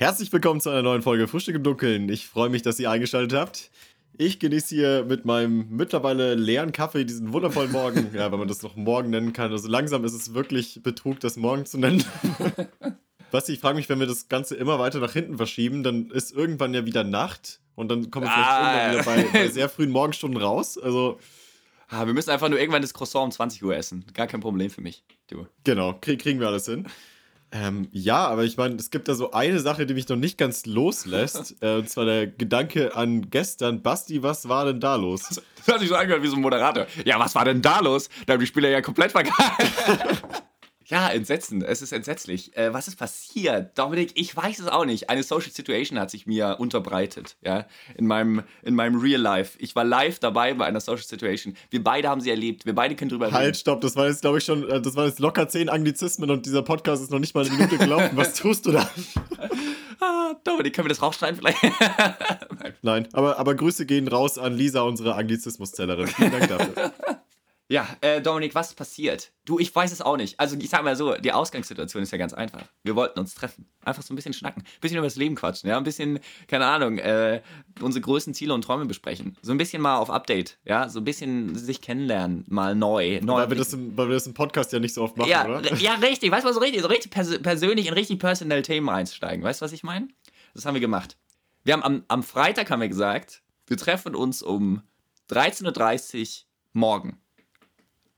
Herzlich willkommen zu einer neuen Folge Frühstück im Dunkeln. Ich freue mich, dass ihr eingeschaltet habt. Ich genieße hier mit meinem mittlerweile leeren Kaffee diesen wundervollen Morgen. Ja, wenn man das noch morgen nennen kann. Also langsam ist es wirklich Betrug, das morgen zu nennen. Was ich frage mich, wenn wir das Ganze immer weiter nach hinten verschieben, dann ist irgendwann ja wieder Nacht und dann kommen wir vielleicht Ah. irgendwann wieder bei, bei sehr frühen Morgenstunden raus. Also Ah, wir müssen einfach nur irgendwann das Croissant um 20 Uhr essen. Gar kein Problem für mich. Du. Genau, krieg, kriegen wir alles hin. Ähm, ja, aber ich meine, es gibt da so eine Sache, die mich noch nicht ganz loslässt. äh, und zwar der Gedanke an gestern. Basti, was war denn da los? Das hat sich so angehört wie so ein Moderator. Ja, was war denn da los? Da haben die Spieler ja komplett verkackt. Ja, entsetzen. Es ist entsetzlich. Äh, was ist passiert? Dominik, ich weiß es auch nicht. Eine Social Situation hat sich mir unterbreitet, ja, in meinem, in meinem Real Life. Ich war live dabei bei einer Social Situation. Wir beide haben sie erlebt. Wir beide können drüber reden. Halt, stopp, das war jetzt, glaube ich, schon, äh, das waren jetzt locker zehn Anglizismen und dieser Podcast ist noch nicht mal eine Minute gelaufen. Was tust du da? Ah, Dominik, können wir das rausschneiden vielleicht? Nein, aber, aber Grüße gehen raus an Lisa, unsere Anglizismuszellerin. Vielen Dank dafür. Ja, äh, Dominik, was ist passiert? Du, ich weiß es auch nicht. Also, ich sag mal so, die Ausgangssituation ist ja ganz einfach. Wir wollten uns treffen. Einfach so ein bisschen schnacken. Ein bisschen über das Leben quatschen, ja. Ein bisschen, keine Ahnung, äh, unsere größten Ziele und Träume besprechen. So ein bisschen mal auf Update, ja. So ein bisschen sich kennenlernen, mal neu. neu Weil wir, das im, weil wir das im Podcast ja nicht so oft machen, ja, oder? ja, richtig. Weißt du, so richtig, so richtig pers persönlich in richtig personal Themen einsteigen. Weißt du, was ich meine? Das haben wir gemacht. Wir haben am, am Freitag haben wir gesagt, wir treffen uns um 13.30 Uhr morgen.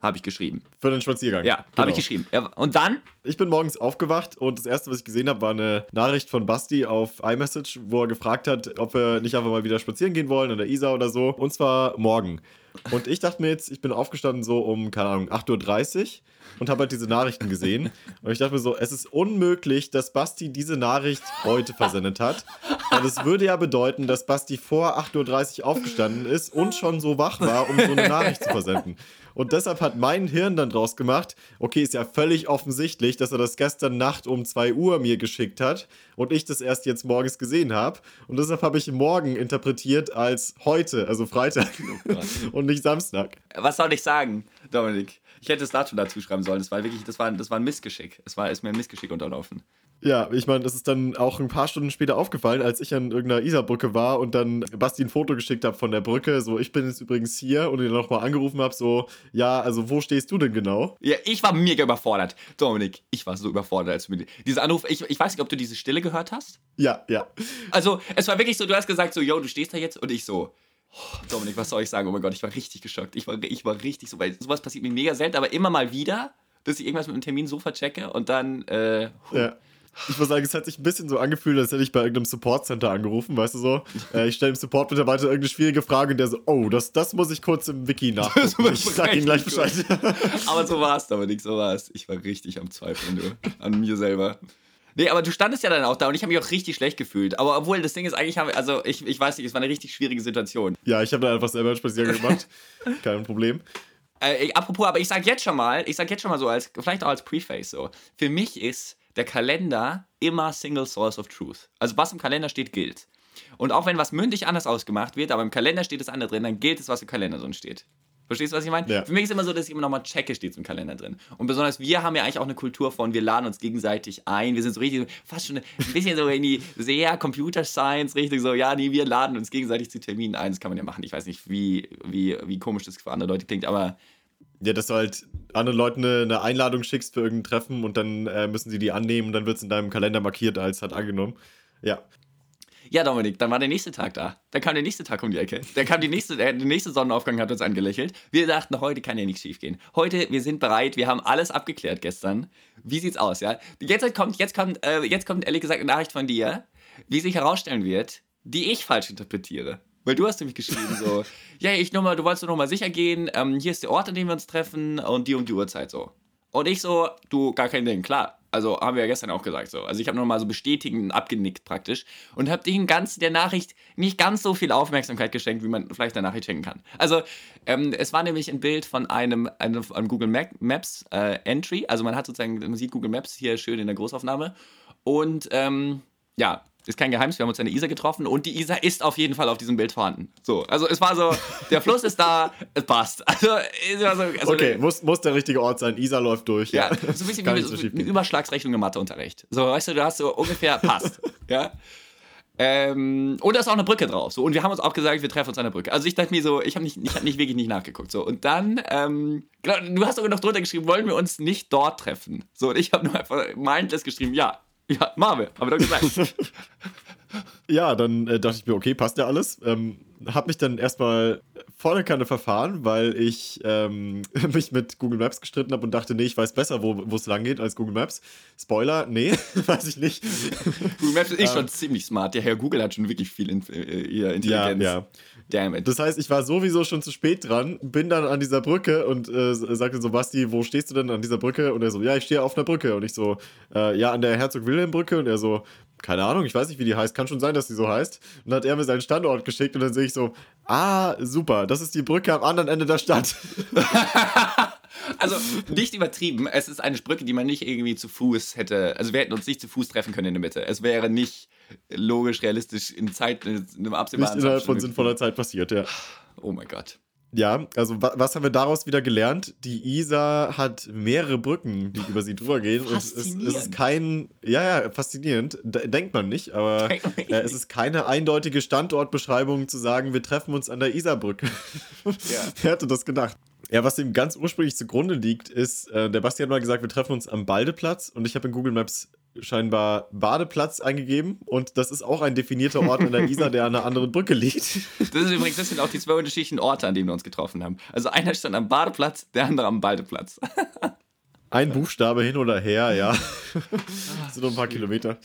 Habe ich geschrieben. Für den Spaziergang. Ja, habe Genau. ich geschrieben. Ja, und dann? Ich bin morgens aufgewacht und das erste, was ich gesehen habe, war eine Nachricht von Basti auf iMessage, wo er gefragt hat, ob wir nicht einfach mal wieder spazieren gehen wollen an der Isar oder so. Und zwar morgen. Und ich dachte mir jetzt, ich bin aufgestanden so um, keine Ahnung, 8.30 Uhr und habe halt diese Nachrichten gesehen. Und ich dachte mir so, es ist unmöglich, dass Basti diese Nachricht heute versendet hat. Und es würde ja bedeuten, dass Basti vor 8.30 Uhr aufgestanden ist und schon so wach war, um so eine Nachricht zu versenden. Und deshalb hat mein Hirn dann draus gemacht, okay, ist ja völlig offensichtlich, dass er das gestern Nacht um 2 Uhr mir geschickt hat und ich das erst jetzt morgens gesehen habe. Und deshalb habe ich morgen interpretiert als heute, also Freitag und nicht Samstag. Was soll ich sagen, Dominik? Ich hätte das dazu dazu schreiben sollen. Das war wirklich, das war, das war ein Missgeschick. Es war, ist mir ein Missgeschick unterlaufen. Ja, ich meine, das ist dann auch ein paar Stunden später aufgefallen, als ich an irgendeiner Isarbrücke war und dann Basti ein Foto geschickt habe von der Brücke. So, ich bin jetzt übrigens hier und ihn nochmal angerufen habe, so, ja, also wo stehst du denn genau? Ja, ich war mega überfordert. Dominik, ich war so überfordert, als du mir dieser Anruf, ich, ich weiß nicht, ob du diese Stille gehört hast. Ja, ja. Also, es war wirklich so, du hast gesagt so, yo, du stehst da jetzt und ich so, oh, Dominik, was soll ich sagen? Oh mein Gott, ich war richtig geschockt. Ich war, ich war richtig so, weil sowas passiert mir mega selten, aber immer mal wieder, dass ich irgendwas mit einem Termin so verchecke und dann, äh, Ja. Ich muss sagen, es hat sich ein bisschen so angefühlt, als hätte ich bei irgendeinem Support-Center angerufen, weißt du so? Äh, ich stelle dem Support-Mitarbeiter irgendeine schwierige Frage und der so, oh, das, das muss ich kurz im Wiki nachgucken. Ich sag ihm gleich Bescheid. aber so war es, Dominik, so war es. Ich war richtig am Zweifeln, du, an mir selber. Nee, aber du standest ja dann auch da und ich habe mich auch richtig schlecht gefühlt. Aber obwohl, das Ding ist, eigentlich haben also ich, ich weiß nicht, es war eine richtig schwierige Situation. ja, ich habe da einfach selber einen Spaziergang gemacht. Kein Problem. Äh, apropos, aber ich sag jetzt schon mal, ich sag jetzt schon mal so, als, vielleicht auch als Preface so. Für mich ist der Kalender immer Single Source of Truth. Also was im Kalender steht, gilt. Und auch wenn was mündlich anders ausgemacht wird, aber im Kalender steht das andere drin, dann gilt es, was im Kalender drin steht. Verstehst du, was ich meine? Ja. Für mich ist immer so, dass ich immer nochmal checke, steht es im Kalender drin. Und besonders wir haben ja eigentlich auch eine Kultur von, wir laden uns gegenseitig ein. Wir sind so richtig, fast schon ein bisschen so in die sehr Computer Science Richtung, so, ja, nee, wir laden uns gegenseitig zu Terminen ein. Das kann man ja machen. Ich weiß nicht, wie, wie, wie komisch das für andere Leute klingt, aber Ja, dass du halt anderen Leuten eine, eine Einladung schickst für irgendein Treffen und dann äh, müssen sie die annehmen und dann wird es in deinem Kalender markiert als hat angenommen. Ja. Ja, Dominik, dann war der nächste Tag da. Dann kam der nächste Tag um die Ecke. Dann kam die nächste, der, der nächste Sonnenaufgang hat uns angelächelt. Wir dachten, heute kann ja nichts schiefgehen. Heute, wir sind bereit, wir haben alles abgeklärt gestern. Wie sieht's aus, ja? Jetzt kommt, jetzt kommt, äh, jetzt kommt ehrlich gesagt eine Nachricht von dir, wie sich herausstellen wird, die ich falsch interpretiere. Weil du hast nämlich geschrieben so, ja, ich nur mal, du wolltest nur noch mal sicher gehen, ähm, hier ist der Ort, an dem wir uns treffen und die und die Uhrzeit so. Und ich so, du, gar kein Ding, klar. Also haben wir ja gestern auch gesagt so. Also ich habe nochmal so bestätigend abgenickt praktisch und habe dem Ganzen der Nachricht nicht ganz so viel Aufmerksamkeit geschenkt, wie man vielleicht der Nachricht schenken kann. Also ähm, es war nämlich ein Bild von einem, einem, einem Google Maps äh, Entry. Also man hat sozusagen, man sieht Google Maps hier schön in der Großaufnahme. Und ähm, ja, ist kein Geheimnis, wir haben uns an der Isar getroffen und die Isar ist auf jeden Fall auf diesem Bild vorhanden. So, also es war so, der Fluss ist da, es passt. Also, es war so, also Okay, muss, muss der richtige Ort sein. Isar läuft durch. ja, so ein bisschen Kann wie so eine gehen. Überschlagsrechnung im Matheunterricht. So, weißt du, du hast so ungefähr passt. ja. Ähm, und da ist auch eine Brücke drauf. So, und wir haben uns auch gesagt, wir treffen uns an der Brücke. Also ich dachte mir so, ich habe nicht, ich hab nicht wirklich nicht nachgeguckt. So, und dann, ähm, genau, du hast sogar noch drunter geschrieben, wollen wir uns nicht dort treffen? So, und ich habe nur einfach mindless geschrieben, ja, ja, machen wir, haben wir doch gesagt. Ja, dann äh, dachte ich mir, okay, passt ja alles. Ähm, hab mich dann erstmal volle Kanne verfahren, weil ich ähm, mich mit Google Maps gestritten habe und dachte, nee, ich weiß besser, wo es lang geht als Google Maps. Spoiler, nee, weiß ich nicht. Google Maps ist schon ziemlich smart. Der Herr Google hat schon wirklich viel in, äh, hier Intelligenz. Ja, ja. Damn it. Das heißt, ich war sowieso schon zu spät dran, bin dann an dieser Brücke und äh, sagte so, Basti, wo stehst du denn an dieser Brücke? Und er so, ja, ich stehe auf einer Brücke. Und ich so, äh, ja, an der Herzog-Wilhelm-Brücke. Und er so, keine Ahnung, ich weiß nicht, wie die heißt. Kann schon sein, dass die so heißt. Und dann hat er mir seinen Standort geschickt und dann sehe ich so, ah, super, das ist die Brücke am anderen Ende der Stadt. Also nicht übertrieben. Es ist eine Brücke, die man nicht irgendwie zu Fuß hätte. Also wir hätten uns nicht zu Fuß treffen können in der Mitte. Es wäre nicht logisch, realistisch in Zeit, in einem Nicht absehbaren innerhalb von sinnvoller Zeit passiert, ja. Oh mein Gott. Ja, also wa was haben wir daraus wieder gelernt? Die Isar hat mehrere Brücken, die über sie drüber gehen. Und es, es ist kein, ja, ja, faszinierend. D denkt man nicht, aber äh, es ist keine eindeutige Standortbeschreibung zu sagen, wir treffen uns an der Isarbrücke. Wer hätte das gedacht? Ja, was ihm ganz ursprünglich zugrunde liegt, ist, äh, der Basti hat mal gesagt, wir treffen uns am Baldeplatz und ich habe in Google Maps scheinbar Badeplatz eingegeben und das ist auch ein definierter Ort an der Isar, der an einer anderen Brücke liegt. Das ist übrigens, das sind auch die zwei unterschiedlichen Orte, an denen wir uns getroffen haben. Also einer stand am Badeplatz, der andere am Baldeplatz. Ein Buchstabe hin oder her, ja. Das sind nur ein paar Kilometer.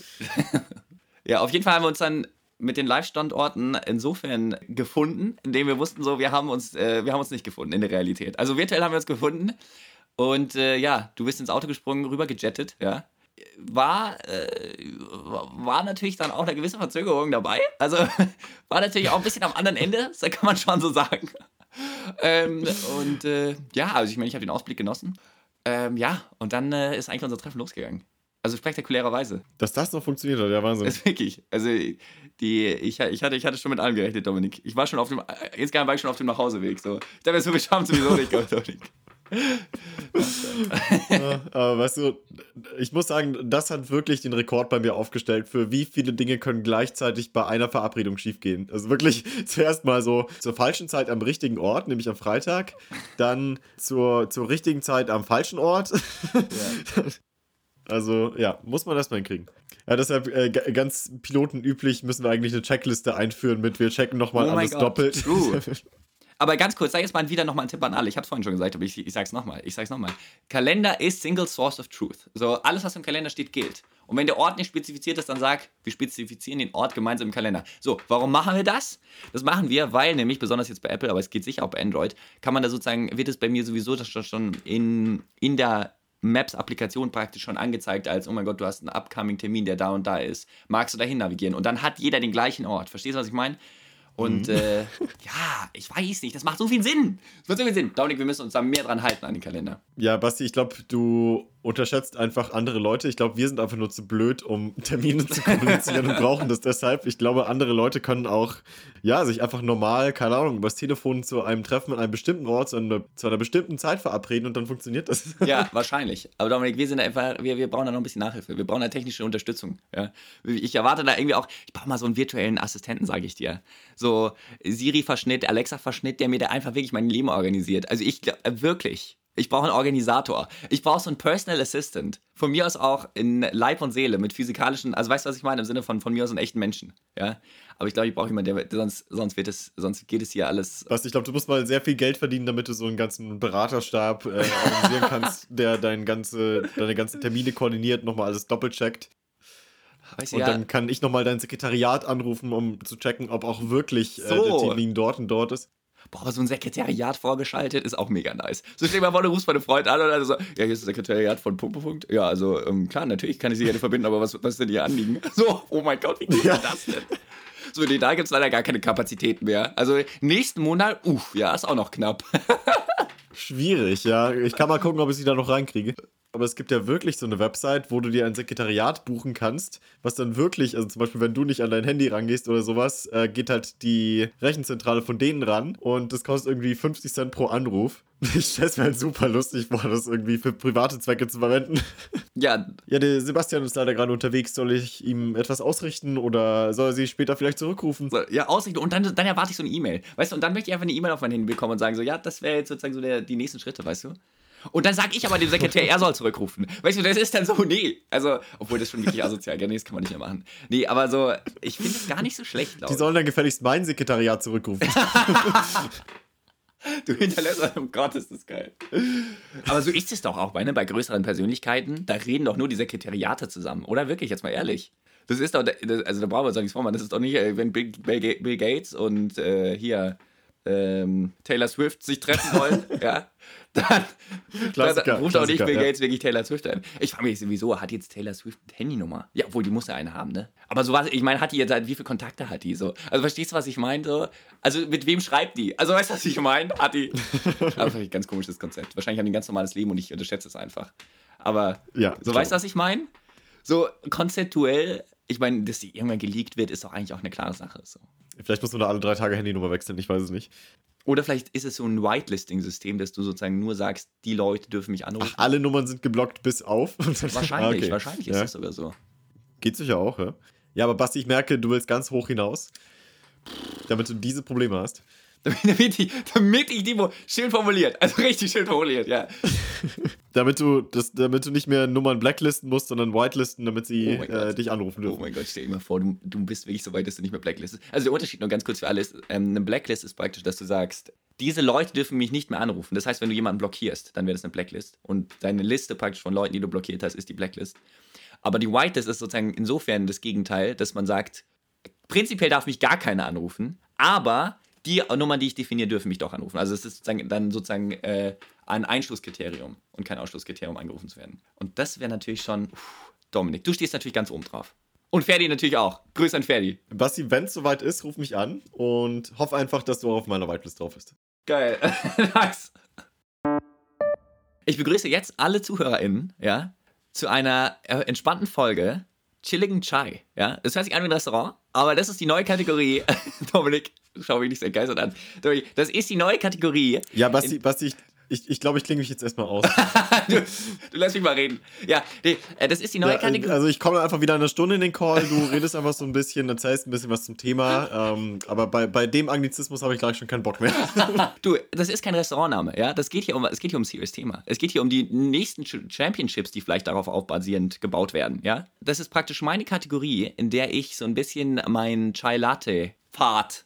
Ja, auf jeden Fall haben wir uns dann mit den Live-Standorten insofern gefunden, indem wir wussten, so, wir haben uns, äh, wir haben uns nicht gefunden in der Realität. Also virtuell haben wir uns gefunden und äh, ja, du bist ins Auto gesprungen, rüber gejettet, ja. War, äh, war natürlich dann auch eine gewisse Verzögerung dabei. Also war natürlich auch ein bisschen am anderen Ende, das kann man schon so sagen. Ähm, und äh, ja, also ich meine, ich habe den Ausblick genossen. Ähm, ja, und dann äh, ist eigentlich unser Treffen losgegangen. Also spektakulärerweise. Dass das noch funktioniert hat, ja, Wahnsinn. Das ist wirklich. Also, die, ich, ich, hatte, ich hatte schon mit allem gerechnet, Dominik. Ich war schon auf dem, jetzt war ich schon auf dem Nachhauseweg. So. Ich dachte, so, wir schaffen sowieso nicht, Dominik. Ja, aber weißt du, ich muss sagen, das hat wirklich den Rekord bei mir aufgestellt, für wie viele Dinge können gleichzeitig bei einer Verabredung schiefgehen. Also wirklich zuerst mal so zur falschen Zeit am richtigen Ort, nämlich am Freitag, dann zur, zur richtigen Zeit am falschen Ort. Also ja, muss man das mal hinkriegen. Ja, deshalb äh, ganz pilotenüblich müssen wir eigentlich eine Checkliste einführen mit wir checken nochmal Oh alles doppelt. true. Aber ganz kurz, sag jetzt mal wieder nochmal einen Tipp an alle. Ich habe es vorhin schon gesagt, aber ich, ich sag's nochmal. Ich sag's nochmal. Kalender ist Single Source of Truth. So, alles, was im Kalender steht, gilt. Und wenn der Ort nicht spezifiziert ist, dann sag, wir spezifizieren den Ort gemeinsam im Kalender. So, warum machen wir das? Das machen wir, weil nämlich, besonders jetzt bei Apple, aber es geht sicher auch bei Android, kann man da sozusagen, wird es bei mir sowieso schon in, in der Maps-Applikation praktisch schon angezeigt als, oh mein Gott, du hast einen upcoming-Termin, der da und da ist. Magst du dahin navigieren? Und dann hat jeder den gleichen Ort. Verstehst du, was ich meine? Und äh, ja, ich weiß nicht, das macht so viel Sinn. Das macht so viel Sinn. Dominik, wir müssen uns da mehr dran halten an den Kalender. Ja, Basti, ich glaube, du unterschätzt einfach andere Leute. Ich glaube, wir sind einfach nur zu blöd, um Termine zu kommunizieren und brauchen das deshalb. Ich glaube, andere Leute können auch, ja, sich einfach normal, keine Ahnung, übers Telefon zu einem Treffen an einem bestimmten Ort zu einer, zu einer bestimmten Zeit verabreden und dann funktioniert das. Ja, wahrscheinlich. Aber Dominik, wir sind einfach, wir, wir brauchen da noch ein bisschen Nachhilfe. Wir brauchen da technische Unterstützung. Ja. Ich erwarte da irgendwie auch, ich brauche mal so einen virtuellen Assistenten, sage ich dir. So Siri-Verschnitt, Alexa-Verschnitt, der mir da einfach wirklich mein Leben organisiert. Also ich glaub, äh, wirklich. Ich brauche einen Organisator. Ich brauche so einen Personal Assistant. Von mir aus auch in Leib und Seele mit physikalischen, also weißt du, was ich meine? Im Sinne von von mir aus einen echten Menschen. Ja. Aber ich glaube, ich brauche jemanden, der, sonst, sonst wird es, sonst geht es hier alles. Basti, ich glaube, du musst mal sehr viel Geld verdienen, damit du so einen ganzen Beraterstab äh, organisieren kannst, der dein ganze, deine ganzen Termine koordiniert, nochmal alles doppelt checkt. Weißt Und ja, dann kann ich nochmal dein Sekretariat anrufen, um zu checken, ob auch wirklich äh, So. der Termin dort und dort ist. Boah, so ein Sekretariat vorgeschaltet ist auch mega nice. So stell dir mal vor, du rufst bei einem Freund an und dann so, ja, hier ist das Sekretariat von Punkt, Punkt, Punkt. Ja, also ähm, klar, natürlich kann ich sie gerne verbinden, aber was, was ist denn ihr Anliegen? So, oh mein Gott, wie geht Ja. das denn? So, nee, da gibt es leider gar keine Kapazitäten mehr. Also nächsten Monat, uff, ja, ist auch noch knapp. Schwierig, ja. Ich kann mal gucken, ob ich sie da noch reinkriege. Aber es gibt ja wirklich so eine Website, wo du dir ein Sekretariat buchen kannst, was dann wirklich, also zum Beispiel, wenn du nicht an dein Handy rangehst oder sowas, äh, geht halt die Rechenzentrale von denen ran und das kostet irgendwie 50 Cent pro Anruf. Ich stelle es mir halt super lustig vor, das irgendwie für private Zwecke zu verwenden. Ja, Ja, der Sebastian ist leider gerade unterwegs. Soll ich ihm etwas ausrichten oder soll er sie später vielleicht zurückrufen? so, ja, ausrichten und dann, dann erwarte ich so eine E-Mail. Weißt du, und dann möchte ich einfach eine E-Mail auf mein Handy bekommen und sagen so, ja, das wäre jetzt sozusagen so der, die nächsten Schritte, weißt du? Und dann sage ich aber dem Sekretär, er soll zurückrufen. Weißt du, das ist dann so, nee. Also, obwohl das schon wirklich asozial, ja, nee, das kann man nicht mehr machen. Nee, aber so, ich finde es gar nicht so schlecht, Die glaube sollen dann gefälligst mein Sekretariat zurückrufen. Du hinterlässt, oh Gott, ist das geil. Aber so ist es doch auch bei, ne? bei größeren Persönlichkeiten. Da reden doch nur die Sekretariate zusammen. Oder wirklich, jetzt mal ehrlich. Das ist doch, also da brauchen wir uns doch nichts vormachen. Das ist doch nicht, äh, wenn Bill, Bill Gates und äh, hier ähm, Taylor Swift sich treffen wollen, ja, dann, Klassiker, dann ruft auch nicht Bill ja. Gates wirklich Taylor Swift an. Ich frage mich sowieso, hat jetzt Taylor Swift eine Handynummer? Ja, obwohl die muss ja eine haben, ne? Aber so was, ich meine, hat die jetzt halt, wie viele Kontakte hat die so? Also verstehst du, was ich meine? So? Also mit wem schreibt die? Also weißt du, was ich meine? Hat die. Aber vielleicht ein ganz komisches Konzept. Wahrscheinlich haben die ein ganz normales Leben und ich unterschätze es einfach. Aber Ja, so klar. weißt du, was ich meine? So konzeptuell, ich meine, dass die irgendwann geleakt wird, ist doch eigentlich auch eine klare Sache. So. Vielleicht muss man da alle drei Tage Handynummer wechseln, ich weiß es nicht. Oder vielleicht ist es so ein Whitelisting-System, dass du sozusagen nur sagst, die Leute dürfen mich anrufen. Ach, alle Nummern sind geblockt bis auf. wahrscheinlich, Ah, okay. wahrscheinlich ist ja. das sogar so. Geht sicher auch, ja. Ja, aber Basti, ich merke, du willst ganz hoch hinaus, damit du diese Probleme hast. Damit, ich, damit ich die schön formuliert, also richtig schön formuliert, ja. Damit du, das, damit du nicht mehr Nummern blacklisten musst, sondern whitelisten, damit sie Oh äh, dich anrufen Oh dürfen. mein Gott, stell dir mal vor, du, du bist wirklich so weit, dass du nicht mehr blacklistest. Also der Unterschied nur ganz kurz für alles, ähm, eine Blacklist ist praktisch, dass du sagst, diese Leute dürfen mich nicht mehr anrufen. Das heißt, wenn du jemanden blockierst, dann wäre das eine Blacklist. Und deine Liste praktisch von Leuten, die du blockiert hast, ist die Blacklist. Aber die Whitelist ist sozusagen insofern das Gegenteil, dass man sagt, prinzipiell darf mich gar keiner anrufen, aber die Nummern, die ich definiere, dürfen mich doch anrufen. Also es ist sozusagen dann sozusagen äh, ein Einschlusskriterium und kein Ausschlusskriterium, angerufen zu werden. Und das wäre natürlich schon, uff, Dominik, du stehst natürlich ganz oben drauf. Und Ferdi natürlich auch. Grüß an Ferdi. Basti, wenn es soweit ist, ruf mich an und hoff einfach, dass du auch auf meiner Whitelist drauf bist. Geil. nice. Ich begrüße jetzt alle ZuhörerInnen, ja, zu einer äh, entspannten Folge Chilligen Chai, ja. Das hört sich an wie ein Restaurant, aber das ist die neue Kategorie. Dominik, schau mich nicht so entgeistert an. Dominik, das ist die neue Kategorie. Ja, Basti, Basti, ich, ich, ich glaube, ich klinge mich jetzt erstmal aus. du, du lässt mich mal reden. Ja, nee, äh, das ist die neue Ja, Kategorie. also ich komme einfach wieder eine Stunde in den Call, du redest einfach so ein bisschen, erzählst ein bisschen was zum Thema, ähm, aber bei, bei dem Anglizismus habe ich gleich schon keinen Bock mehr. Du, das ist kein Restaurantname, ja. Das geht hier um, es geht hier um ein serious Thema. Es geht hier um die nächsten Ch- Championships, die vielleicht darauf auch basierend gebaut werden, ja. Das ist praktisch meine Kategorie, in der ich so ein bisschen meinen Chai Latte Pfad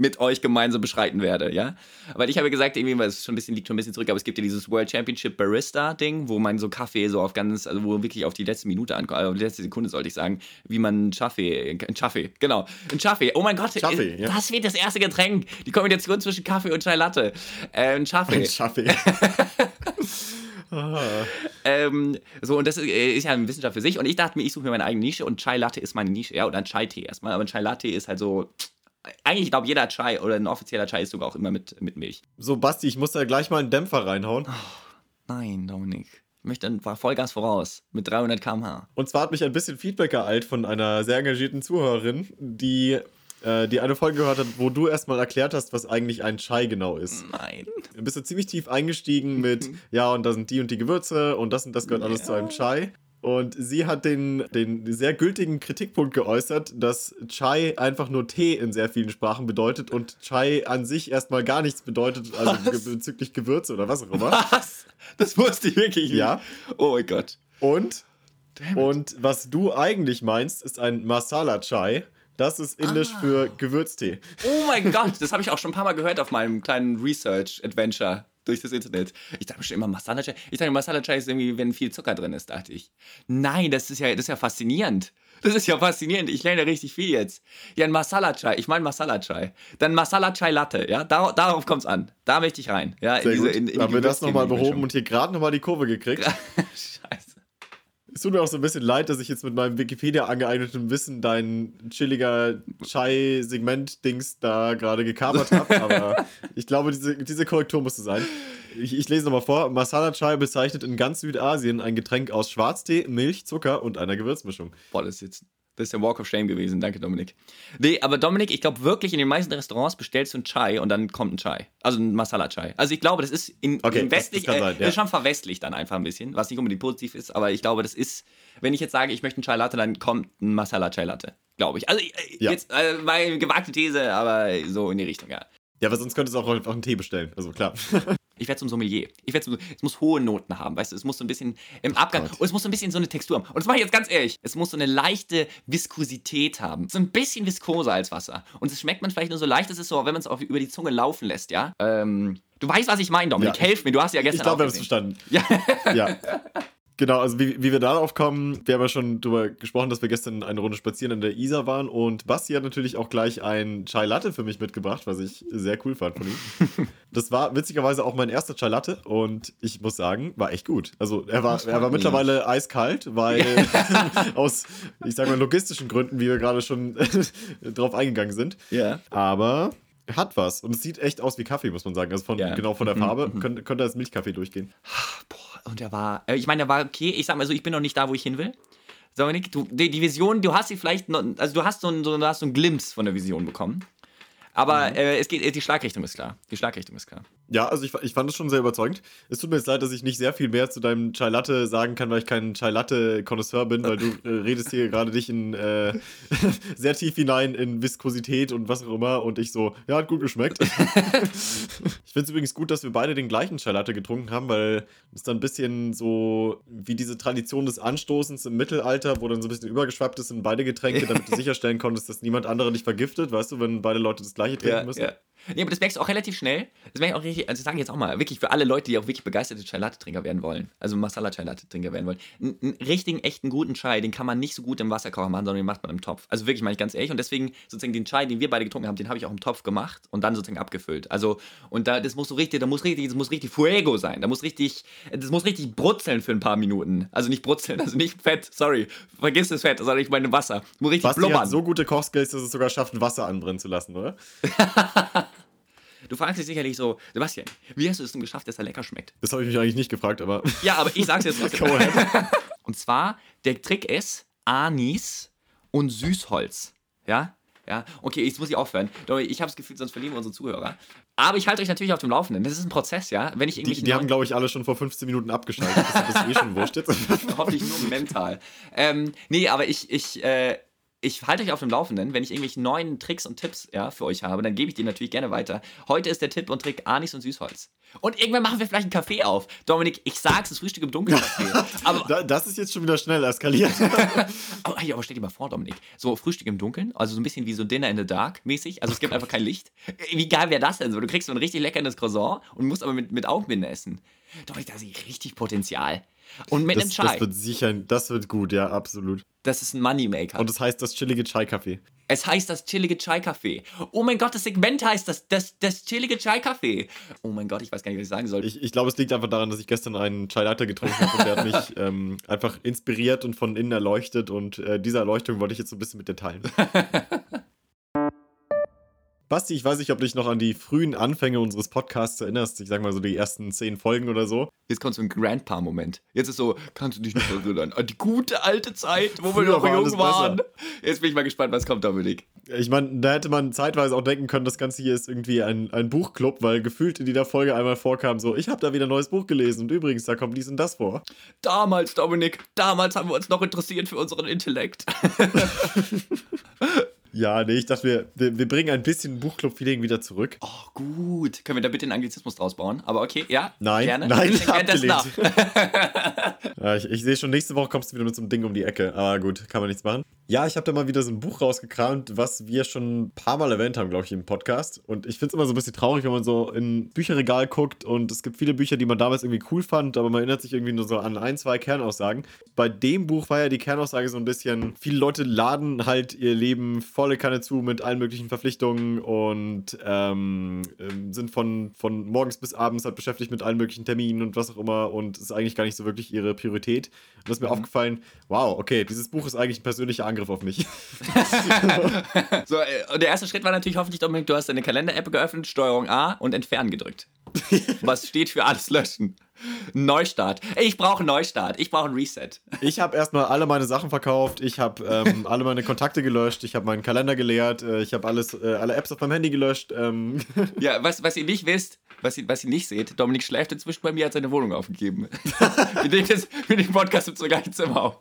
mit euch gemeinsam beschreiten werde, ja. Weil ich habe gesagt, irgendwie, weil es schon ein bisschen liegt schon ein bisschen zurück, aber es gibt ja dieses World Championship Barista Ding, wo man so Kaffee so auf ganz, also wo wirklich auf die letzte Minute ankommt, also auf die letzte Sekunde sollte ich sagen, wie man Kaffee, ein Kaffee, genau, ein Kaffee. Oh mein Gott, Kaffee, äh, ja. das wird das erste Getränk. Die Kombination zwischen Kaffee und Chai Latte. Äh, ein Kaffee. Schaffe ah. Ähm, so, und das ist, äh, ist ja eine Wissenschaft für sich. Und ich dachte mir, ich suche mir meine eigene Nische und Chai Latte ist meine Nische. Ja, oder ein Chai-Tee erstmal. Aber ein Chai Latte ist halt so. Eigentlich, ich glaube, jeder Chai oder ein offizieller Chai ist sogar auch immer mit, mit Milch. So, Basti, ich muss da gleich mal einen Dämpfer reinhauen. Nein, Dominik. Ich möchte ein paar Vollgas voraus. Mit 300 km/h. Und zwar hat mich ein bisschen Feedback ereilt von einer sehr engagierten Zuhörerin, die, äh, die eine Folge gehört hat, wo du erstmal erklärt hast, was eigentlich ein Chai genau ist. Nein. Du bist du ziemlich tief eingestiegen mit, ja, und da sind die und die Gewürze und das und das gehört alles Ja. zu einem Chai. Und sie hat den, den sehr gültigen Kritikpunkt geäußert, dass Chai einfach nur Tee in sehr vielen Sprachen bedeutet und Chai an sich erstmal gar nichts bedeutet, also ge- bezüglich Gewürze oder was auch immer. Was? Das wusste ich wirklich nicht. Ja. Oh mein Gott. Und, und was du eigentlich meinst, ist ein Masala Chai. Das ist indisch Ah. für Gewürztee. Oh mein Gott, das habe ich auch schon ein paar Mal gehört auf meinem kleinen Research-Adventure durch das Internet. Ich dachte schon immer, Masala Chai. Ich dachte, Masala Chai ist irgendwie, wenn viel Zucker drin ist, dachte ich. Nein, das ist ja, das ist ja faszinierend. Das ist ja faszinierend. Ich lerne richtig viel jetzt. Ja, ein Masala Chai. Ich meine Masala Chai. Dann Masala Chai Latte. Ja, Dar darauf kommt es an. Da möchte ich rein. Ja, in Sehr diese, in, in haben wir das nochmal behoben und hier gerade nochmal die Kurve gekriegt. Scheiße. Es tut mir auch so ein bisschen leid, dass ich jetzt mit meinem Wikipedia angeeigneten Wissen dein chilliger Chai-Segment-Dings da gerade gekapert habe, aber ich glaube, diese, diese Korrektur musste sein. Ich, ich lese nochmal vor. Masala Chai bezeichnet in ganz Südasien ein Getränk aus Schwarztee, Milch, Zucker und einer Gewürzmischung. Boah, das ist jetzt. Das ist der Walk of Shame gewesen. Danke, Dominik. Nee, aber Dominik, ich glaube wirklich, in den meisten Restaurants bestellst du einen Chai und dann kommt ein Chai. Also ein Masala-Chai. Also ich glaube, das ist in, Okay, in das- westlich, das kann sein, äh, ja. ist schon verwestlicht dann einfach ein bisschen, was nicht unbedingt positiv ist, aber ich glaube, das ist, wenn ich jetzt sage, ich möchte einen Chai Latte, dann kommt ein Masala Chai Latte. Glaube ich. Also äh, Ja. jetzt äh, meine gewagte These, aber so in die Richtung, ja. Ja, aber sonst könntest du auch einfach einen Tee bestellen. Also klar. Ich werde zum Sommelier. Ich werde zum, es muss hohe Noten haben, weißt du, es muss so ein bisschen im Abgang Gott. und es muss so ein bisschen so eine Textur haben. Und das mache ich jetzt ganz ehrlich, es muss so eine leichte Viskosität haben. So ein bisschen viskoser als Wasser. Und das schmeckt man vielleicht nur so leicht, das ist so, wenn man es auf- über die Zunge laufen lässt, ja. Ähm, du weißt, was ich meine, Dominik. Ja, Helf mir, du hast ja gestern Ich glaube, wir auch haben es verstanden. Ja. Ja. Genau, also wie, wie wir darauf kommen, wir haben ja schon darüber gesprochen, dass wir gestern eine Runde spazieren an der Isar waren und Basti hat natürlich auch gleich ein Chai Latte für mich mitgebracht, was ich sehr cool fand von ihm. Das war witzigerweise auch mein erster Chai Latte und ich muss sagen, war echt gut. Also er war, er war mittlerweile eiskalt, weil aus, ich sag mal, logistischen Gründen, wie wir gerade schon drauf eingegangen sind. ja. Aber hat was und es sieht echt aus wie Kaffee, muss man sagen. Also von, Ja. genau von der Mhm, Farbe mhm. könnte, könnte als Milchkaffee durchgehen. Boah, und er war, äh, ich meine, er war okay. Ich sag mal so, ich bin noch nicht da, wo ich hin will. Dominik, du, die, die Vision, du hast sie vielleicht, noch, also du hast so einen, so, du hast so einen Glimpse von der Vision bekommen. Aber äh, es geht, die Schlagrichtung ist klar. Die Schlagrichtung ist klar. Ja, also ich, ich fand es schon sehr überzeugend. Es tut mir jetzt leid, dass ich nicht sehr viel mehr zu deinem Chai Latte sagen kann, weil ich kein Chai Latte Connoisseur bin, weil du äh, redest hier gerade dich in äh, sehr tief hinein in Viskosität und was auch immer und ich so, ja, hat gut geschmeckt. ich finde es übrigens gut, dass wir beide den gleichen Chai Latte getrunken haben, weil es dann ein bisschen so wie diese Tradition des Anstoßens im Mittelalter, wo dann so ein bisschen übergeschwappt ist in beide Getränke, damit du sicherstellen konntest, dass niemand andere dich vergiftet, weißt du, wenn beide Leute das gleiche trinken müssen. Nee, aber das merkst du auch relativ schnell. Das merke ich auch richtig, also sage ich jetzt auch mal, wirklich für alle Leute, die auch wirklich begeisterte Chai Latte Trinker werden wollen, also Masala Chai Latte Trinker werden wollen. Einen, einen richtigen, echten, guten Chai, den kann man nicht so gut im Wasserkocher machen, sondern den macht man im Topf. Also wirklich, meine ich ganz ehrlich. Und deswegen sozusagen den Chai, den wir beide getrunken haben, den habe ich auch im Topf gemacht und dann sozusagen abgefüllt. Also, und da, das muss so richtig, da muss richtig, das muss richtig Fuego sein. Da muss richtig, das muss richtig brutzeln für ein paar Minuten. Also nicht brutzeln, also nicht Fett, sorry. Vergiss das Fett, sondern ich meine Wasser. Muss richtig Basti blubbern. hat so gute Kochskills, dass es sogar schafft, Wasser anbrennen zu lassen, oder? Du fragst dich sicherlich so, Sebastian, wie hast du es denn geschafft, dass er lecker schmeckt? Das habe ich mich eigentlich nicht gefragt, aber Ja, aber ich sag's jetzt trotzdem. Und zwar, der Trick ist Anis und Süßholz. Ja? Ja, okay, jetzt muss ich aufhören. Ich habe das Gefühl, sonst verlieren wir unsere Zuhörer. Aber ich halte euch natürlich auf dem Laufenden. Das ist ein Prozess, ja. Wenn ich die, irgendwelche die haben, glaube ich, alle schon vor 15 Minuten abgeschaltet. Das ist eh schon wurscht jetzt. Hoffentlich nur mental. Ähm, nee, aber ich, ich, äh, ich halte euch auf dem Laufenden. Wenn ich irgendwelche neuen Tricks und Tipps ja, für euch habe, dann gebe ich die natürlich gerne weiter. Heute ist der Tipp und Trick Anis und Süßholz. Und irgendwann machen wir vielleicht einen Kaffee auf. Dominik, ich sag's, das Frühstück im Dunkeln. Aber, Da, das ist jetzt schon wieder schnell eskaliert. aber, aber stell dir mal vor, Dominik, so Frühstück im Dunkeln, also so ein bisschen wie so Dinner in the Dark mäßig. Also es gibt einfach kein Licht. Wie geil wäre das denn so? Du kriegst so ein richtig leckeres Croissant und musst aber mit, mit Augenbinde essen. Dominik, da sehe ich richtig Potenzial. Und mit einem Das, Chai. das wird sicher, das wird gut, ja, absolut. Das ist ein Moneymaker. Und das heißt das chillige Chai-Kaffee. Es heißt das chillige Chai-Café. Oh mein Gott, das Segment heißt das, das, das chillige Chai-Café. Oh mein Gott, ich weiß gar nicht, was ich sagen soll. Ich, ich glaube, es liegt einfach daran, dass ich gestern einen Chai Latte getrunken habe und der hat mich ähm, einfach inspiriert und von innen erleuchtet und äh, diese Erleuchtung wollte ich jetzt so ein bisschen mit dir teilen. Basti, ich weiß nicht, ob du dich noch an die frühen Anfänge unseres Podcasts erinnerst. Ich sag mal so die ersten zehn Folgen oder so. Jetzt kommt so ein Grandpa-Moment. Jetzt ist so, kannst du dich noch erinnern an die gute alte Zeit, wo wir Früher noch war jung waren? besser. Jetzt bin ich mal gespannt, was kommt, Dominik. Ich meine, da hätte man zeitweise auch denken können, das Ganze hier ist irgendwie ein, ein Buchclub, weil gefühlt in jeder Folge einmal vorkam so, ich habe da wieder ein neues Buch gelesen und übrigens, da kommt dies und das vor. Damals, Dominik, damals haben wir uns noch interessiert für unseren Intellekt. Ja, nee, ich dachte, wir, wir, wir bringen ein bisschen Buchclub-Feeling wieder zurück. Oh, gut. Können wir da bitte einen Anglizismus draus bauen? Aber okay, ja. Nein, gerne. nein, abgelehnt. Ja, ich, ich sehe schon, nächste Woche kommst du wieder mit so einem Ding um die Ecke. Aber gut, kann man nichts machen. Ja, ich habe da mal wieder so ein Buch rausgekramt, was wir schon ein paar Mal erwähnt haben, glaube ich, im Podcast. Und ich finde es immer so ein bisschen traurig, wenn man so in ein Bücherregal guckt und es gibt viele Bücher, die man damals irgendwie cool fand, aber man erinnert sich irgendwie nur so an ein, zwei Kernaussagen. Bei dem Buch war ja die Kernaussage so ein bisschen, viele Leute laden halt ihr Leben volle Kanne zu mit allen möglichen Verpflichtungen und ähm, ähm, sind von, von morgens bis abends halt beschäftigt mit allen möglichen Terminen und was auch immer und ist eigentlich gar nicht so wirklich ihre Priorität. Und das ist mir aufgefallen, wow, okay, dieses Buch ist eigentlich ein persönlicher Angriff auf mich. So, äh, und der erste Schritt war natürlich hoffentlich, Dominik, du hast deine Kalender-App geöffnet, Steuerung A und Entfernen gedrückt. Was steht für alles löschen? Neustart. Ich brauche einen Neustart. Ich brauche einen Reset. Ich habe erstmal alle meine Sachen verkauft. Ich habe ähm, alle meine Kontakte gelöscht. Ich habe meinen Kalender geleert. Äh, ich habe alles, äh, alle Apps auf meinem Handy gelöscht. Ähm. Ja, was, was ihr nicht wisst, was ihr, was ihr nicht seht, Dominik schläft inzwischen bei mir, hat seine Wohnung aufgegeben. wir nehmen das für den Podcast im gleichen Zimmer auf.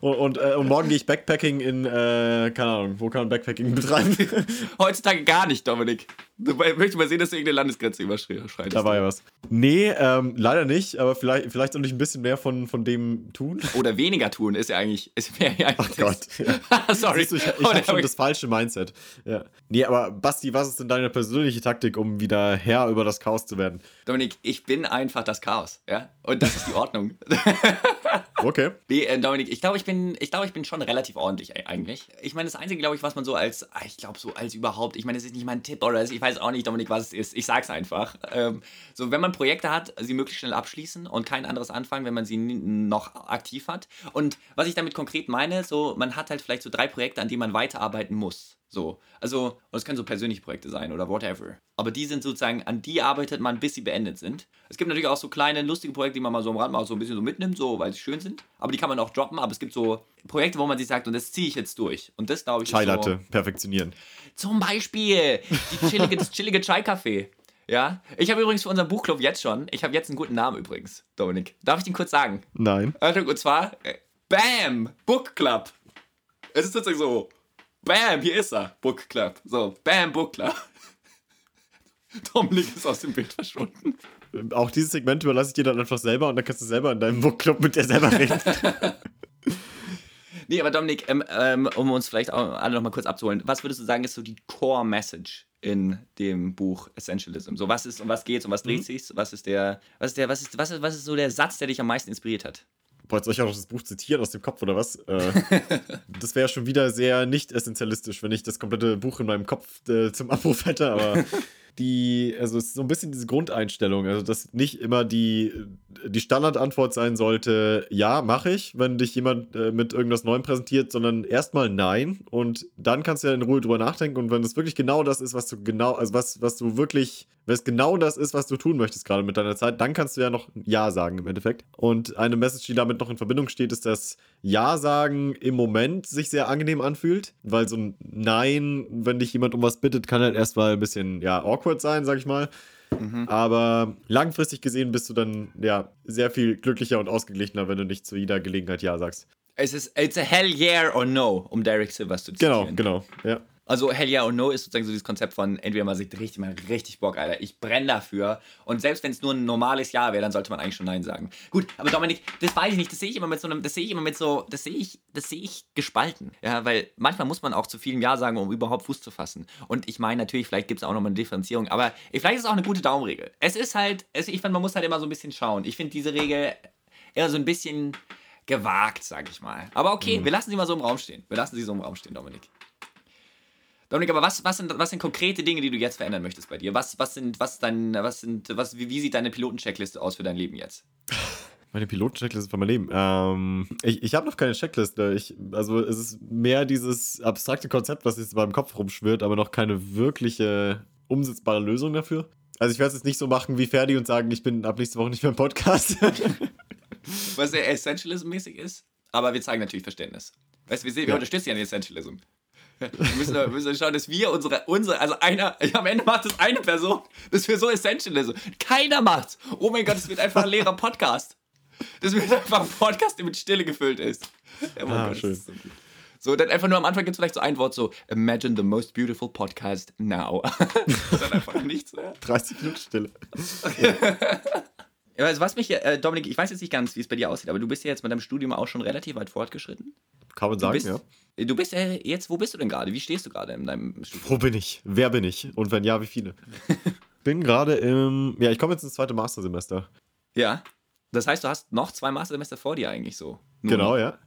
und, und, äh, und, morgen gehe ich Backpacking in, äh, keine Ahnung, wo kann man Backpacking betreiben? Heutzutage gar nicht, Dominik. Ich möchte mal sehen, dass du irgendeine Landesgrenze überschreitest. Da war ja was. Nee, ähm, leider nicht, aber vielleicht, vielleicht soll ich ein bisschen mehr von, von dem tun. Oder weniger tun, ist ja eigentlich. Ist mehr ja Ach Gott. Ja. Sorry. Du, ich, ich habe schon das falsche Mindset. Ja. Nee, aber Basti, was ist denn deine persönliche Taktik, um wieder Herr über das Chaos zu werden? Dominik, ich bin einfach das Chaos, ja? Und das ist die Ordnung. okay. Nee, äh, Dominik, ich glaube, ich bin, ich glaube, ich bin schon relativ ordentlich eigentlich. Ich meine, das Einzige, glaube ich, was man so als, ah, ich glaube, so als überhaupt, ich meine, es ist nicht mein Tipp oder ich weiß auch nicht, Dominik, was es ist. Ich sag's einfach. Ähm, so, wenn man Projekte hat, sie möglichst schnell abschließen und kein anderes anfangen, wenn man sie noch aktiv hat. Und was ich damit konkret meine, so, man hat halt vielleicht so drei Projekte, an denen man weiterarbeiten muss. So, also, und es können so persönliche Projekte sein oder whatever. Aber die sind sozusagen, an die arbeitet man, bis sie beendet sind. Es gibt natürlich auch so kleine, lustige Projekte, die man mal so am Rand mal so ein bisschen so mitnimmt, so, weil sie schön sind. Aber die kann man auch droppen. Aber es gibt so Projekte, wo man sich sagt, und das ziehe ich jetzt durch. Und das, glaube ich, Chai Latte so, perfektionieren. Zum Beispiel die chillige, das chillige Chai-Café. Ja, ich habe übrigens für unseren Buchclub jetzt schon, ich habe jetzt einen guten Namen übrigens, Dominik. Darf ich den kurz sagen? Nein. Und zwar, äh, BAM, Book Club. Es ist sozusagen so, Bam, hier ist er. Book Club. So, Bam, Book Club. Dominik ist aus dem Bild verschwunden. Auch dieses Segment überlasse ich dir dann einfach selber und dann kannst du selber in deinem Book Club mit dir selber reden. nee, aber Dominik, ähm, ähm, um uns vielleicht auch alle nochmal kurz abzuholen, was würdest du sagen, ist so die Core Message in dem Buch Essentialism? So, was ist, um was geht's, um was dreht mhm. sich's? Was ist der, was ist der, was ist, was ist, was ist so der Satz, der dich am meisten inspiriert hat? Boah, soll ich auch noch das Buch zitieren aus dem Kopf oder was? Äh, das wäre schon wieder sehr nicht essentialistisch, wenn ich das komplette Buch in meinem Kopf äh, zum Abruf hätte, aber die, also es ist so ein bisschen diese Grundeinstellung, also dass nicht immer die, die Standardantwort sein sollte, ja, mache ich, wenn dich jemand äh, mit irgendwas Neuem präsentiert, sondern erstmal nein und dann kannst du ja in Ruhe drüber nachdenken und wenn es wirklich genau das ist, was du genau, also was, was du wirklich, wenn es genau das ist, was du tun möchtest gerade mit deiner Zeit, dann kannst du ja noch Ja sagen im Endeffekt. Und eine Message, die damit noch in Verbindung steht, ist, dass Ja sagen im Moment sich sehr angenehm anfühlt, weil so ein Nein, wenn dich jemand um was bittet, kann halt erstmal ein bisschen, ja, awkward awkward sein, sag ich mal. Mhm. Aber langfristig gesehen bist du dann ja sehr viel glücklicher und ausgeglichener, wenn du nicht zu jeder Gelegenheit Ja sagst. Es ist it's a hell yeah or no, um Derek Silvers zu zitieren. Genau, genau, ja. Also Hell yeah or no ist sozusagen so dieses Konzept von entweder man sagt richtig, man richtig Bock, Alter, ich brenne dafür. Und selbst wenn es nur ein normales Ja wäre, dann sollte man eigentlich schon Nein sagen. Gut, aber Dominik, das weiß ich nicht, das sehe ich immer mit so einem, das sehe ich immer mit so, das sehe ich, das sehe ich gespalten. Ja, weil manchmal muss man auch zu vielem Ja sagen, um überhaupt Fuß zu fassen. Und ich meine natürlich, vielleicht gibt es auch nochmal eine Differenzierung, aber vielleicht ist es auch eine gute Daumenregel. Es ist halt, es, ich finde, man muss halt immer so ein bisschen schauen. Ich finde diese Regel eher so ein bisschen gewagt, sag ich mal. Aber okay, mhm. wir lassen sie mal so im Raum stehen. Wir lassen sie so im Raum stehen, Dominik. Dominik, aber was, was, sind, was sind konkrete Dinge, die du jetzt verändern möchtest bei dir? Was, was sind, was dein, was sind, was, wie, wie sieht deine Pilotencheckliste aus für dein Leben jetzt? Meine Pilotencheckliste für mein Leben. Ähm, ich ich habe noch keine Checkliste. Ich, also es ist mehr dieses abstrakte Konzept, was jetzt in meinem Kopf rumschwirrt, aber noch keine wirkliche umsetzbare Lösung dafür. Also ich werde es jetzt nicht so machen wie Ferdi und sagen, ich bin ab nächste Woche nicht mehr im Podcast. was sehr Essentialism-mäßig ist, aber wir zeigen natürlich Verständnis. Weißt du, wir, wir ja. unterstützen ja den Essentialism. Wir müssen, wir müssen schauen, dass wir unsere, unsere, also einer, am Ende macht es eine Person, das wir so essential sind. Keiner macht's. Oh mein Gott, es wird einfach ein leerer Podcast. Das wird einfach ein Podcast, der mit Stille gefüllt ist. Ja, ah, Gott, schön. So, so, dann einfach nur am Anfang gibt es vielleicht so ein Wort so, Imagine the most beautiful podcast now. dann einfach nichts mehr. 30 Minuten Stille. Ja, also was mich, äh, Dominik, ich weiß jetzt nicht ganz, wie es bei dir aussieht, aber du bist ja jetzt mit deinem Studium auch schon relativ weit fortgeschritten. Kann man sagen, bist, ja. Du bist äh, jetzt, wo bist du denn gerade? Wie stehst du gerade in deinem Studium? Wo bin ich? Wer bin ich? Und wenn ja, wie viele? bin gerade im, ja, ich komme jetzt ins zweite Mastersemester. Ja. Das heißt, du hast noch zwei Mastersemester vor dir eigentlich so. Nun. Genau, ja.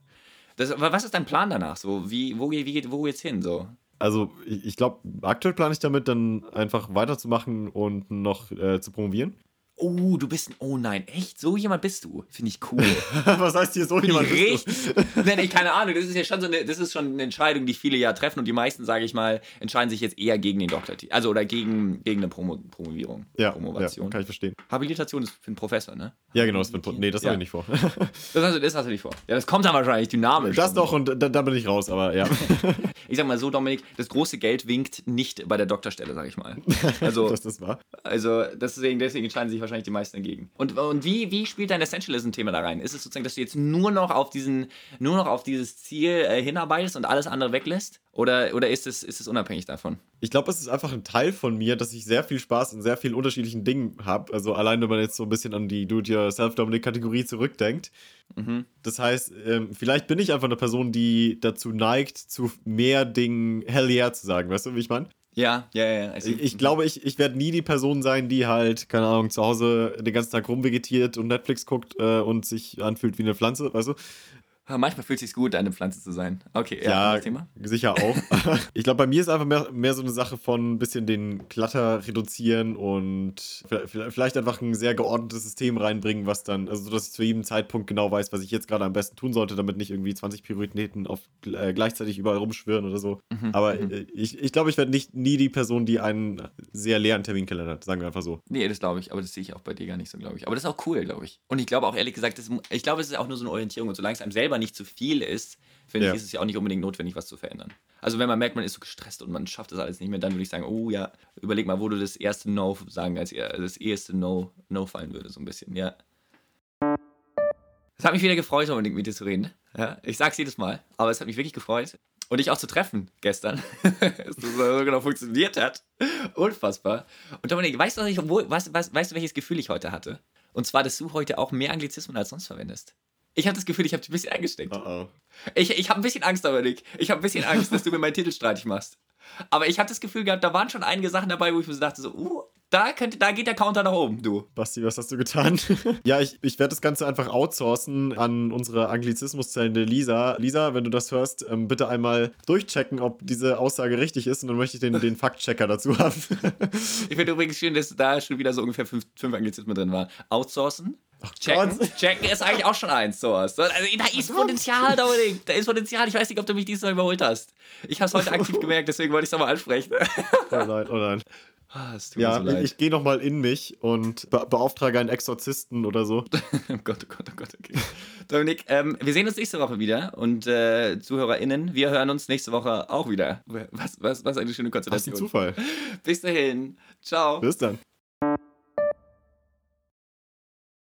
Das, aber was ist dein Plan danach? So, wie, wo, wie, wo geht's hin? So? Also, ich, ich glaube, aktuell plane ich damit, dann einfach weiterzumachen und noch äh, zu promovieren. Oh, du bist ein. Oh nein, echt? So jemand bist du. Finde ich cool. Was heißt hier so jemand? bist Richtig. nee, nee, keine Ahnung. Das ist ja schon so eine, das ist schon eine Entscheidung, die viele ja treffen und die meisten, sage ich mal, entscheiden sich jetzt eher gegen den Doktortitel. Also oder gegen, gegen eine Promo Promovierung. du? Ja, ja, Promovation. kann ich verstehen. Habilitation ist für einen Professor, ne? Ja, genau, das wird. Nee, das Ja. habe ich nicht vor. Das hast, du, das hast du nicht vor. Ja, das kommt dann wahrscheinlich dynamisch. Das doch und da, da bin ich raus, aber ja. Ich sag mal so, Dominik, das große Geld winkt nicht bei der Doktorstelle, sag ich mal. Also, das war. also deswegen, deswegen entscheiden sich wahrscheinlich die meisten dagegen. Und, und wie, wie spielt dein Essentialism-Thema da rein? Ist es sozusagen, dass du jetzt nur noch auf diesen, nur noch auf dieses Ziel äh, hinarbeitest und alles andere weglässt? Oder, oder ist, es, ist es unabhängig davon? Ich glaube, es ist einfach ein Teil von mir, dass ich sehr viel Spaß in sehr vielen unterschiedlichen Dingen habe. Also allein, wenn man jetzt so ein bisschen an die Do-it-yourself-Dominik-Kategorie zurückdenkt. Mhm. Das heißt, ähm, vielleicht bin ich einfach eine Person, die dazu neigt, zu mehr Dingen hell yeah zu sagen. Weißt du, wie ich meine? Ja, ja, ja. Also, Ich, glaube, ich, ich werde nie die Person sein, die halt, keine Ahnung, zu Hause den ganzen Tag rumvegetiert und Netflix guckt äh, und sich anfühlt wie eine Pflanze, weißt du? Manchmal fühlt es sich gut, eine Pflanze zu sein. Okay, ja, Ja, sicher auch. ich glaube, bei mir ist einfach mehr, mehr so eine Sache von ein bisschen den Klatter reduzieren und vi- vielleicht einfach ein sehr geordnetes System reinbringen, was dann, also so, dass ich zu jedem Zeitpunkt genau weiß, was ich jetzt gerade am besten tun sollte, damit nicht irgendwie 20 Prioritäten auf, äh, gleichzeitig überall rumschwirren oder so. Mhm, Aber äh, ich, ich glaube, ich werde nicht nie die Person, die einen sehr leeren Terminkalender hat, sagen wir einfach so. Nee, das glaube ich, aber das sehe ich auch bei dir gar nicht so, glaube ich. Aber das ist auch cool, glaube ich. Und ich glaube auch ehrlich gesagt, das, ich glaube, es ist auch nur so eine Orientierung. Und solange es einem selber nicht zu viel ist, finde Ja. ich, ist es ja auch nicht unbedingt notwendig, was zu verändern. Also wenn man merkt, man ist so gestresst und man schafft das alles nicht mehr, dann würde ich sagen, oh ja, überleg mal, wo du das erste No sagen, als das erste No, no fallen würde, so ein bisschen, ja. Es hat mich wieder gefreut, unbedingt mit dir zu reden. Ja, ich sag's jedes Mal, aber es hat mich wirklich gefreut. Und dich auch zu treffen gestern. Dass das so genau funktioniert hat. Unfassbar. Und Dominik, weißt du, was ich, wo, was, was, weißt du, welches Gefühl ich heute hatte? Und zwar, dass du heute auch mehr Anglizismen als sonst verwendest. Ich habe das Gefühl, ich habe dich ein bisschen eingesteckt. Oh oh. Ich, ich habe ein bisschen Angst, Dominik. Ich habe ein bisschen Angst, dass du mir meinen Titel streitig machst. Aber ich habe das Gefühl gehabt, da waren schon einige Sachen dabei, wo ich mir so dachte, so, uh, da, könnte, da geht der Counter nach oben, du. Basti, was hast du getan? ja, ich, ich werde das Ganze einfach outsourcen an unsere Anglizismuszellende Lisa. Lisa, wenn du das hörst, ähm, bitte einmal durchchecken, ob diese Aussage richtig ist und dann möchte ich den, den Faktchecker dazu haben. Ich finde übrigens schön, dass da schon wieder so ungefähr fünf, fünf Anglizismen drin waren. Outsourcen. Checken. Checken ist eigentlich auch schon eins, sowas. Also, da ist Potenzial, Dominik. Da ist Potenzial. Ich weiß nicht, ob du mich dieses Mal überholt hast. Ich habe es heute aktiv gemerkt, deswegen wollte ich es nochmal ansprechen. oh nein, oh nein. Ah, es tut Ja, mir so ich, ich gehe nochmal in mich und be beauftrage einen Exorzisten oder so. Oh Gott, oh Gott, oh Gott, okay. Dominik, ähm, wir sehen uns nächste Woche wieder und äh, ZuhörerInnen, wir hören uns nächste Woche auch wieder. Was, was, was eine schöne Was ein Konstellation. Zufall. Bis dahin. Ciao. Bis dann.